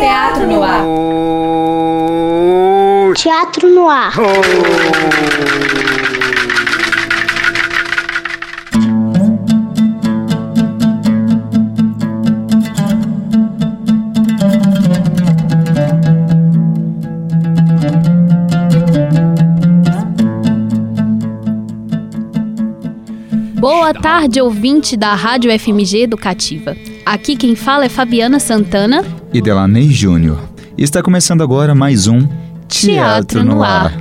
Teatro no ar. Teatro no ar. Tarde, ouvinte da Rádio FMG Educativa. Aqui quem fala é Fabiana Santana. E Delaney Júnior. Está começando agora mais um Teatro no Ar.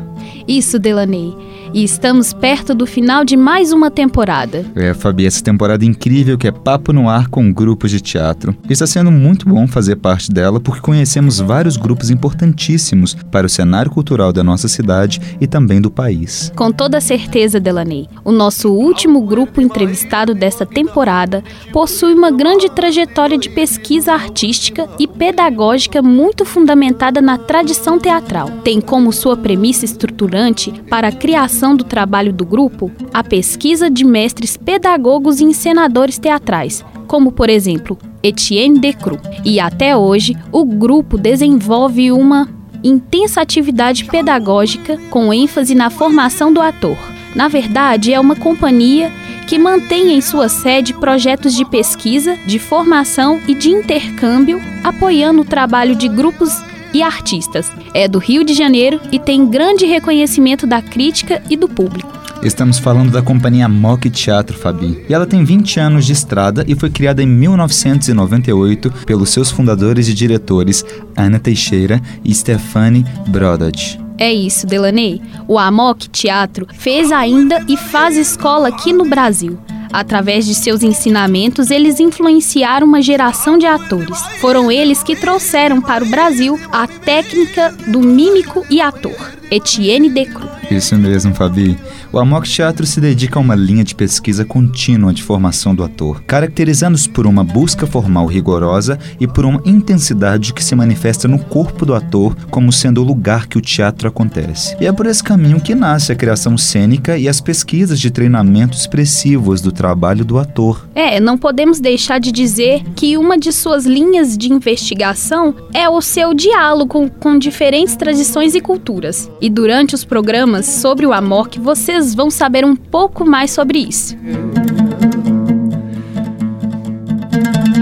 Isso, Delaney. E estamos perto do final de mais uma temporada. É, Fabi, essa temporada incrível que é Papo no Ar com grupos de teatro. Está sendo muito bom fazer parte dela porque conhecemos vários grupos importantíssimos para o cenário cultural da nossa cidade e também do país. Com toda certeza, Delaney, o nosso último grupo entrevistado dessa temporada possui uma grande trajetória de pesquisa artística e pedagógica muito fundamentada na tradição teatral. Tem como sua premissa estruturante para a criação do trabalho do grupo a pesquisa de mestres pedagogos e encenadores teatrais, como por exemplo Etienne Decroux. E até hoje, o grupo desenvolve uma intensa atividade pedagógica com ênfase na formação do ator. Na verdade, é uma companhia que mantém em sua sede projetos de pesquisa, de formação e de intercâmbio, apoiando o trabalho de grupos e artistas. É do Rio de Janeiro e tem grande reconhecimento da crítica e do público. Estamos falando da companhia Mock Teatro, Fabi. E ela tem 20 anos de estrada e foi criada em 1998 pelos seus fundadores e diretores Ana Teixeira e Stefani Brodach. É isso, Delaney. O Amok Teatro fez ainda e faz escola aqui no Brasil. Através de seus ensinamentos, eles influenciaram uma geração de atores. Foram eles que trouxeram para o Brasil a técnica do mímico e ator, Etienne Decroux. Isso mesmo, Fabi. O Amok Teatro se dedica a uma linha de pesquisa contínua de formação do ator, caracterizando-se por uma busca formal rigorosa e por uma intensidade que se manifesta no corpo do ator como sendo o lugar que o teatro acontece. E é por esse caminho que nasce a criação cênica e as pesquisas de treinamento expressivos do trabalho do ator. É, não podemos deixar de dizer que uma de suas linhas de investigação é o seu diálogo com diferentes tradições e culturas. E durante os programas sobre o Amok, vocês vão saber um pouco mais sobre isso.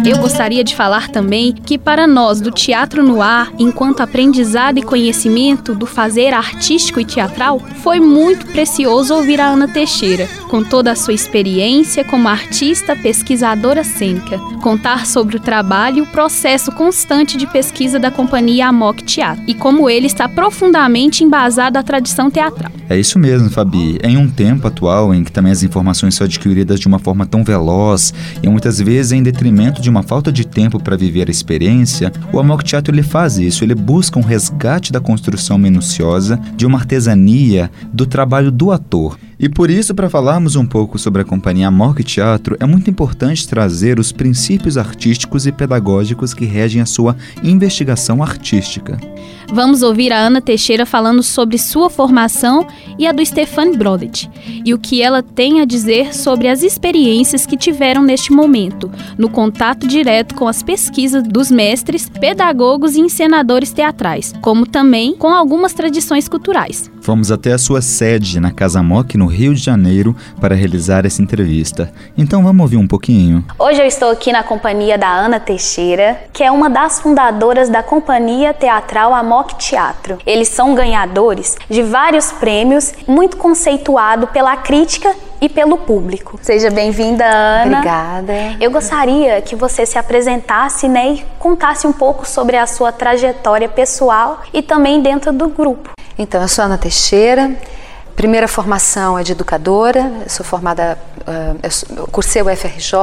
Eu gostaria de falar também que, para nós do Teatro no Ar, enquanto aprendizado e conhecimento do fazer artístico e teatral, foi muito precioso ouvir a Ana Teixeira, com toda a sua experiência como artista pesquisadora cênica, contar sobre o trabalho e o processo constante de pesquisa da companhia Amok Teatro e como ele está profundamente embasado à tradição teatral. É isso mesmo, Fabi. Em um tempo atual em que também as informações são adquiridas de uma forma tão veloz e muitas vezes em detrimento de uma falta de tempo para viver a experiência, o Amok Teatro ele faz isso, ele busca um resgate da construção minuciosa, de uma artesania, do trabalho do ator. E por isso, para falarmos um pouco sobre a companhia Amok Teatro, é muito importante trazer os princípios artísticos e pedagógicos que regem a sua investigação artística. Vamos ouvir a Ana Teixeira falando sobre sua formação e a do Stefan Brodet, e o que ela tem a dizer sobre as experiências que tiveram neste momento, no contato direto com as pesquisas dos mestres, pedagogos e encenadores teatrais, como também com algumas tradições culturais. Fomos até a sua sede na Casa Moc, no Rio de Janeiro, para realizar essa entrevista. Então vamos ouvir um pouquinho. Hoje eu estou aqui na companhia da Ana Teixeira, que é uma das fundadoras da companhia teatral Amok Teatro. Eles são ganhadores de vários prêmios, muito conceituado pela crítica e pelo público. Seja bem-vinda, Ana. Obrigada. Eu gostaria que você se apresentasse né, e contasse um pouco sobre a sua trajetória pessoal e também dentro do grupo. Então, eu sou Ana Teixeira. Primeira formação é de educadora. Eu sou formada, eu cursei o FRJ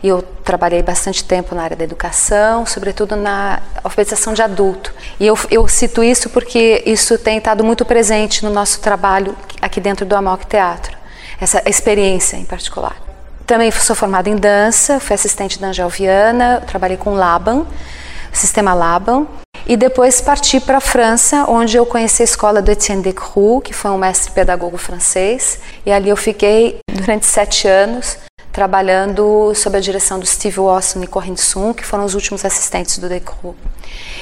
e eu trabalhei bastante tempo na área da educação, sobretudo na alfabetização de adulto. E eu, eu cito isso porque isso tem estado muito presente no nosso trabalho aqui dentro do Amok Teatro essa experiência em particular. Também sou formada em dança, fui assistente da Angel Viana, trabalhei com Laban, sistema Laban. E depois parti para a França, onde eu conheci a escola do Etienne Decroux, que foi um mestre pedagogo francês. E ali eu fiquei durante sete anos trabalhando sob a direção do Steve Wasson e Corinne Sun, que foram os últimos assistentes do Decroux.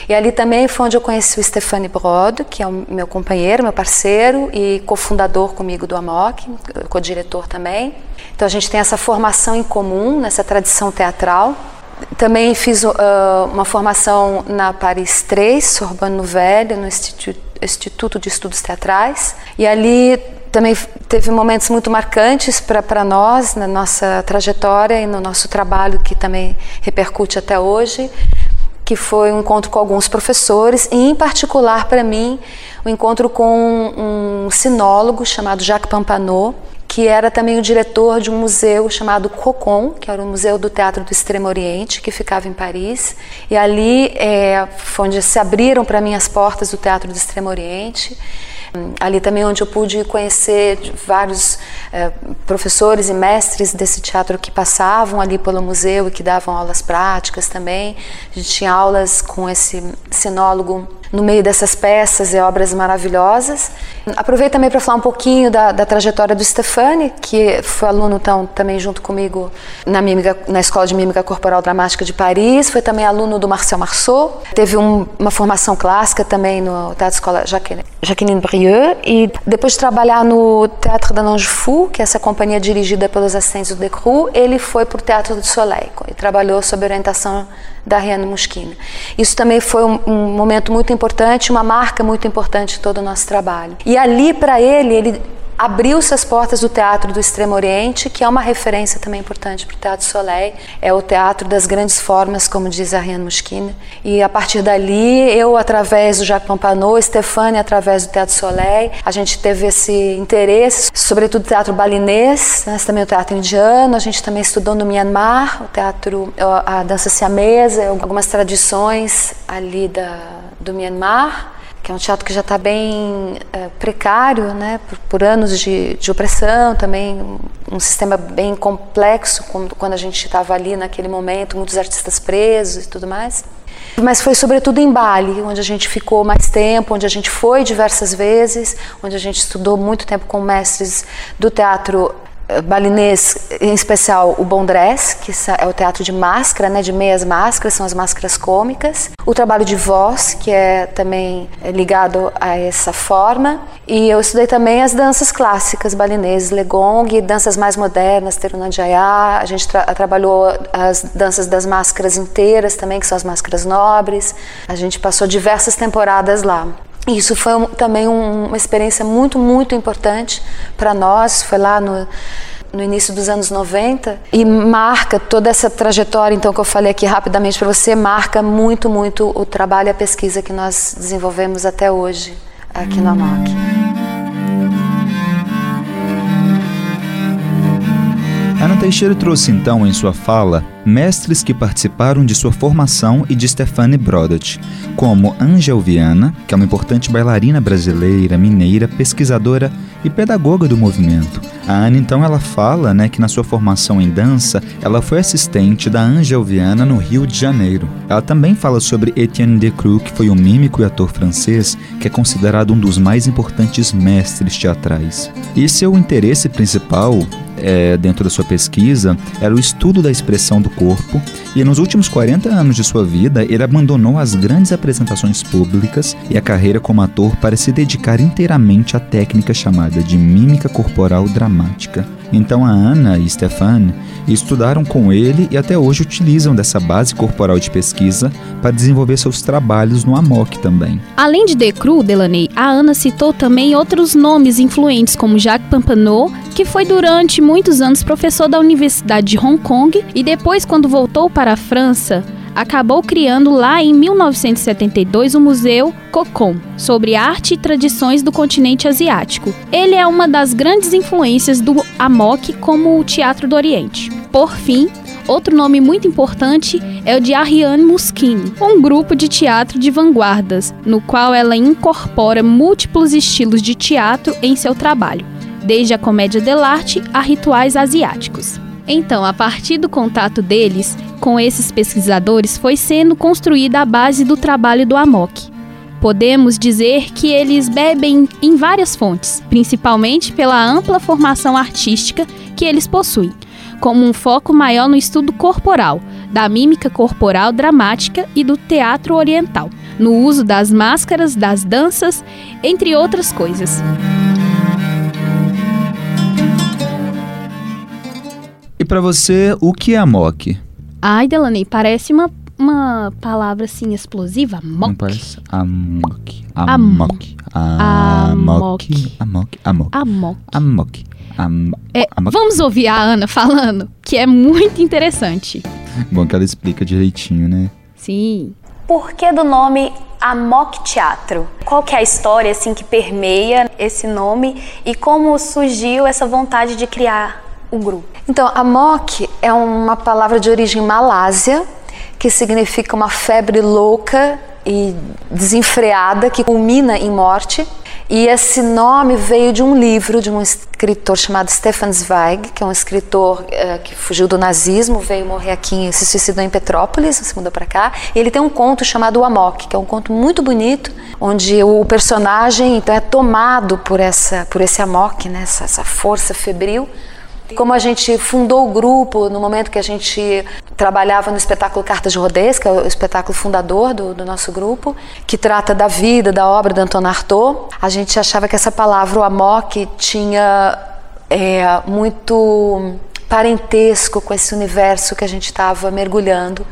E ali também foi onde eu conheci o Stefani Brod, que é o meu companheiro, meu parceiro e cofundador comigo do AMOC, co-diretor também. Então a gente tem essa formação em comum, nessa tradição teatral. Também fiz uh, uma formação na Paris 3, Sorbonne Nouvelle, no Instituto, Instituto de Estudos Teatrais. E ali também teve momentos muito marcantes para nós, na nossa trajetória e no nosso trabalho, que também repercute até hoje, que foi um encontro com alguns professores, e em particular para mim, o um encontro com um sinólogo chamado Jacques Pampano, que era também o diretor de um museu chamado Cocon, que era o Museu do Teatro do Extremo Oriente, que ficava em Paris. E ali é, foi onde se abriram para mim as portas do Teatro do Extremo Oriente. Ali também onde eu pude conhecer vários é, professores e mestres desse teatro que passavam ali pelo museu e que davam aulas práticas também. A gente tinha aulas com esse sinólogo no meio dessas peças e obras maravilhosas. Aproveito também para falar um pouquinho da, da, trajetória do Stefani, que foi aluno tão, também junto comigo na, mímica, na Escola de Mímica Corporal Dramática de Paris, foi também aluno do Marcel Marceau, teve um, uma formação clássica também no Teatro Escola Jacqueline, Jacqueline E depois de trabalhar no Teatro da Fou, que é essa companhia dirigida pelos assistentes do Decru, ele foi para o Teatro do Soleil e trabalhou sob orientação da Rihanna Muschina. Isso também foi um, um, momento muito importante, uma marca muito importante de todo o nosso trabalho. E ali, para ele, ele abriu-se as portas do Teatro do Extremo Oriente, que é uma referência também importante para o Teatro Soleil. É o teatro das grandes formas, como diz a Rihanna Muschina. E a partir dali, eu, através do Jacques Pompano, Stefani, através do Teatro Soleil, a gente teve esse interesse, sobretudo teatro balinês, né, também o teatro indiano. A gente também estudou no Myanmar, o teatro, a dança siamesa, algumas tradições ali da, do Myanmar que é um teatro que já está bem é, precário, né, por, por anos de, de, opressão, também um sistema bem complexo quando, quando a gente estava ali naquele momento, muitos artistas presos e tudo mais. Mas foi sobretudo em Bali, onde a gente ficou mais tempo, onde a gente foi diversas vezes, onde a gente estudou muito tempo com mestres do teatro balinês, em especial o Bondress, que é o teatro de máscara, né, de meias máscaras, são as máscaras cômicas. O trabalho de voz, que é também eh, ligado a essa forma. E eu estudei também as danças clássicas balinesas, Legong, danças mais modernas, Terunajaya. A gente tra trabalhou as danças das máscaras inteiras também, que são as máscaras nobres. A gente passou diversas temporadas lá. Isso foi também um, uma experiência muito, muito importante para nós. Foi lá no, no início dos anos 90 e marca toda essa trajetória, então, que eu falei aqui rapidamente para você, marca muito, muito o trabalho e a pesquisa que nós desenvolvemos até hoje aqui na MOC. Teixeira trouxe então em sua fala mestres que participaram de sua formação e de Stefani Brodat, como Angel Viana, que é uma importante bailarina brasileira, mineira, pesquisadora e pedagoga do movimento. A Ana então ela fala, né, que na sua formação em dança, ela foi assistente da Angel Viana no Rio de Janeiro. Ela também fala sobre Etienne Decroux, que foi um mímico e ator francês, que é considerado um dos mais importantes mestres teatrais. E seu interesse principal é, dentro da sua pesquisa era o estudo da expressão do corpo, e nos últimos 40 anos de sua vida, ele abandonou as grandes apresentações públicas e a carreira como ator para se dedicar inteiramente à técnica chamada de mímica corporal dramática. Então a Ana e Stefan estudaram com ele e até hoje utilizam dessa base corporal de pesquisa para desenvolver seus trabalhos no AMOC também. Além de Decru, Delaney, a Ana citou também outros nomes influentes como Jacques Pampano, que foi durante muitos anos professor da Universidade de Hong Kong e depois quando voltou para a França, acabou criando lá em 1972 o Museu Cocon, sobre arte e tradições do continente asiático. Ele é uma das grandes influências do Amok como o Teatro do Oriente. Por fim, Outro nome muito importante é o de Ariane Muschini, um grupo de teatro de vanguardas, no qual ela incorpora múltiplos estilos de teatro em seu trabalho, desde a comédia dell'arte a rituais asiáticos. Então, a partir do contato deles com esses pesquisadores, foi sendo construída a base do trabalho do AMOC. Podemos dizer que eles bebem em várias fontes, principalmente pela ampla formação artística que eles possuem, como um foco maior no estudo corporal, da mímica corporal dramática e do teatro oriental, no uso das máscaras, das danças, entre outras coisas. E para você, o que é amok? Ai, Delaney, parece uma, uma palavra assim explosiva. Amok. Não parece? Amok. Amok. Amok. Amok. Amok. Amok. Amok. Am É, amok. vamos ouvir a Ana falando, que é muito interessante. Bom que ela explica direitinho, né? Sim. Por que do nome Amok Teatro? Qual que é a história assim que permeia esse nome e como surgiu essa vontade de criar o grupo? Então, amok é uma palavra de origem malásia que significa uma febre louca e desenfreada que culmina em morte. E esse nome veio de um livro de um escritor chamado Stefan Zweig, que é um escritor eh, que fugiu do nazismo, veio morrer aqui, se suicidou em Petrópolis, se mudou para cá. E ele tem um conto chamado O Amok, que é um conto muito bonito, onde o personagem então é tomado por essa, por esse amok, né, essa, essa força febril. Como a gente fundou o grupo no momento que a gente trabalhava no espetáculo Cartas de Rodez, que é o espetáculo fundador do, do nosso grupo, que trata da vida, da obra de Antonin Artaud, a gente achava que essa palavra, o amok, tinha é, muito parentesco com esse universo que a gente estava mergulhando.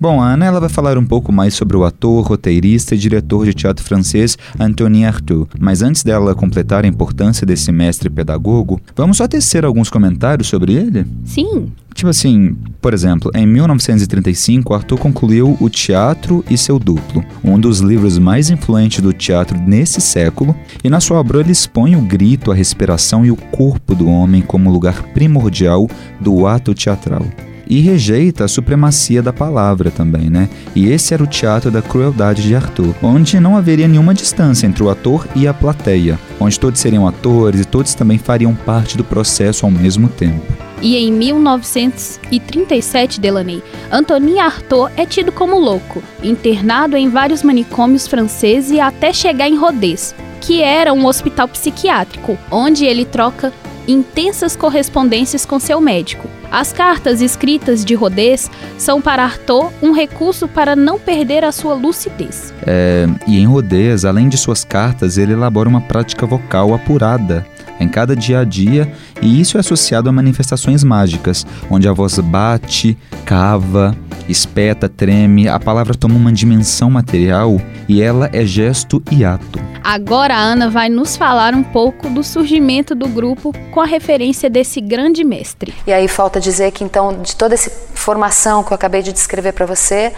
Bom, a Ana ela vai falar um pouco mais sobre o ator, roteirista e diretor de teatro francês Antonin Artaud. Mas antes dela completar a importância desse mestre pedagogo, vamos só tecer alguns comentários sobre ele? Sim. Tipo assim, por exemplo, em 1935, Arthur concluiu O Teatro e Seu Duplo, um dos livros mais influentes do teatro nesse século, e na sua obra ele expõe o grito, a respiração e o corpo do homem como lugar primordial do ato teatral. E rejeita a supremacia da palavra também, né? E esse era o teatro da crueldade de Arthur, onde não haveria nenhuma distância entre o ator e a plateia, onde todos seriam atores e todos também fariam parte do processo ao mesmo tempo. E em 1937, Delaney, Antonin Artaud é tido como louco, internado em vários manicômios franceses até chegar em Rodez, que era um hospital psiquiátrico, onde ele troca intensas correspondências com seu médico. As cartas escritas de Rodez são para Artaud um recurso para não perder a sua lucidez. É, e em Rodez, além de suas cartas, ele elabora uma prática vocal apurada em cada dia a dia, e isso é associado a manifestações mágicas, onde a voz bate, cava, espeta, treme, a palavra toma uma dimensão material e ela é gesto e ato. Agora a Ana vai nos falar um pouco do surgimento do grupo com a referência desse grande mestre. E aí falta dizer que então de toda essa formação que eu acabei de descrever para você,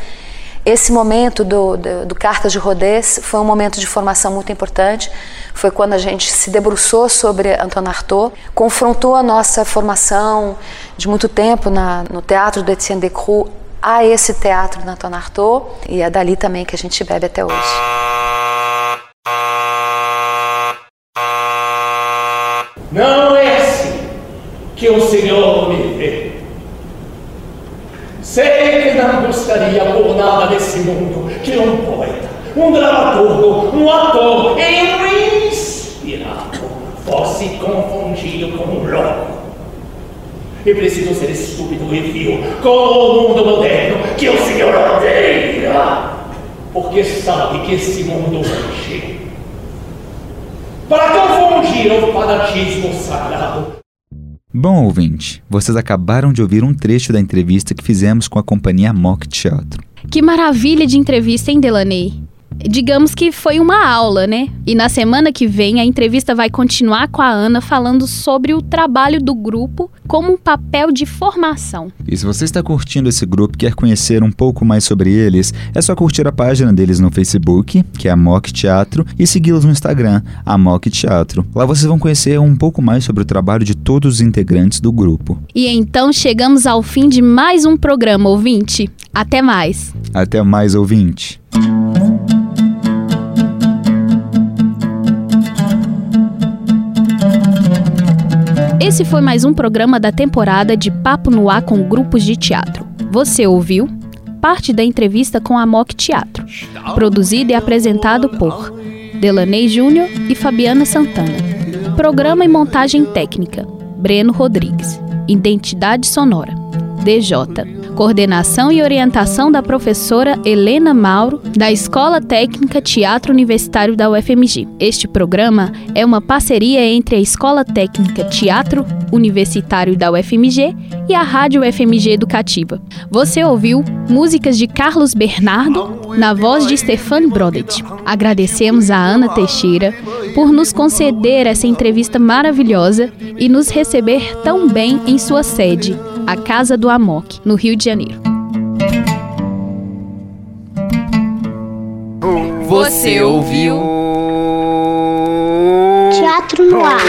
esse momento do, do, do, Cartas de Rodez foi um momento de formação muito importante. Foi quando a gente se debruçou sobre Antonin Artaud, confrontou a nossa formação de muito tempo na, no teatro do Etienne Decroux a esse teatro do Artaud e é dali também que a gente bebe até hoje. Não é assim que o Senhor me vê. Sei que não gostaria por nada desse mundo que um poeta, um dramaturgo, um ator e um inspirador fosse confundido com um louco. E preciso ser estúpido e vil com o mundo moderno que o Senhor odeia, porque sabe que esse mundo hoje, para confundir o fanatismo sagrado, Bom, ouvinte, vocês acabaram de ouvir um trecho da entrevista que fizemos com a companhia Mock Teatro. Que maravilha de entrevista, hein, Delaney? Digamos que foi uma aula, né? E na semana que vem a entrevista vai continuar com a Ana falando sobre o trabalho do grupo como um papel de formação. E se você está curtindo esse grupo e quer conhecer um pouco mais sobre eles, é só curtir a página deles no Facebook, que é a Mock Teatro, e segui-los no Instagram, a Mock Teatro. Lá vocês vão conhecer um pouco mais sobre o trabalho de todos os integrantes do grupo. E então chegamos ao fim de mais um programa, ouvinte. Até mais. Até mais, ouvinte. Esse foi mais um programa da temporada de Papo no Ar com grupos de teatro. Você ouviu parte da entrevista com a Mock Teatro, produzido e apresentado por Delaney Júnior e Fabiana Santana. Programa e montagem técnica, Breno Rodrigues. Identidade sonora, DJ. Coordenação e orientação da professora Helena Mauro, da Escola Técnica Teatro Universitário da UFMG. Este programa é uma parceria entre a Escola Técnica Teatro Universitário da UFMG e a Rádio UFMG Educativa. Você ouviu músicas de Carlos Bernardo na voz de Stefan Brodet. Agradecemos a Ana Teixeira por nos conceder essa entrevista maravilhosa e nos receber tão bem em sua sede, a Casa do Amok, no Rio de Janeiro. Você ouviu? Teatro no ar.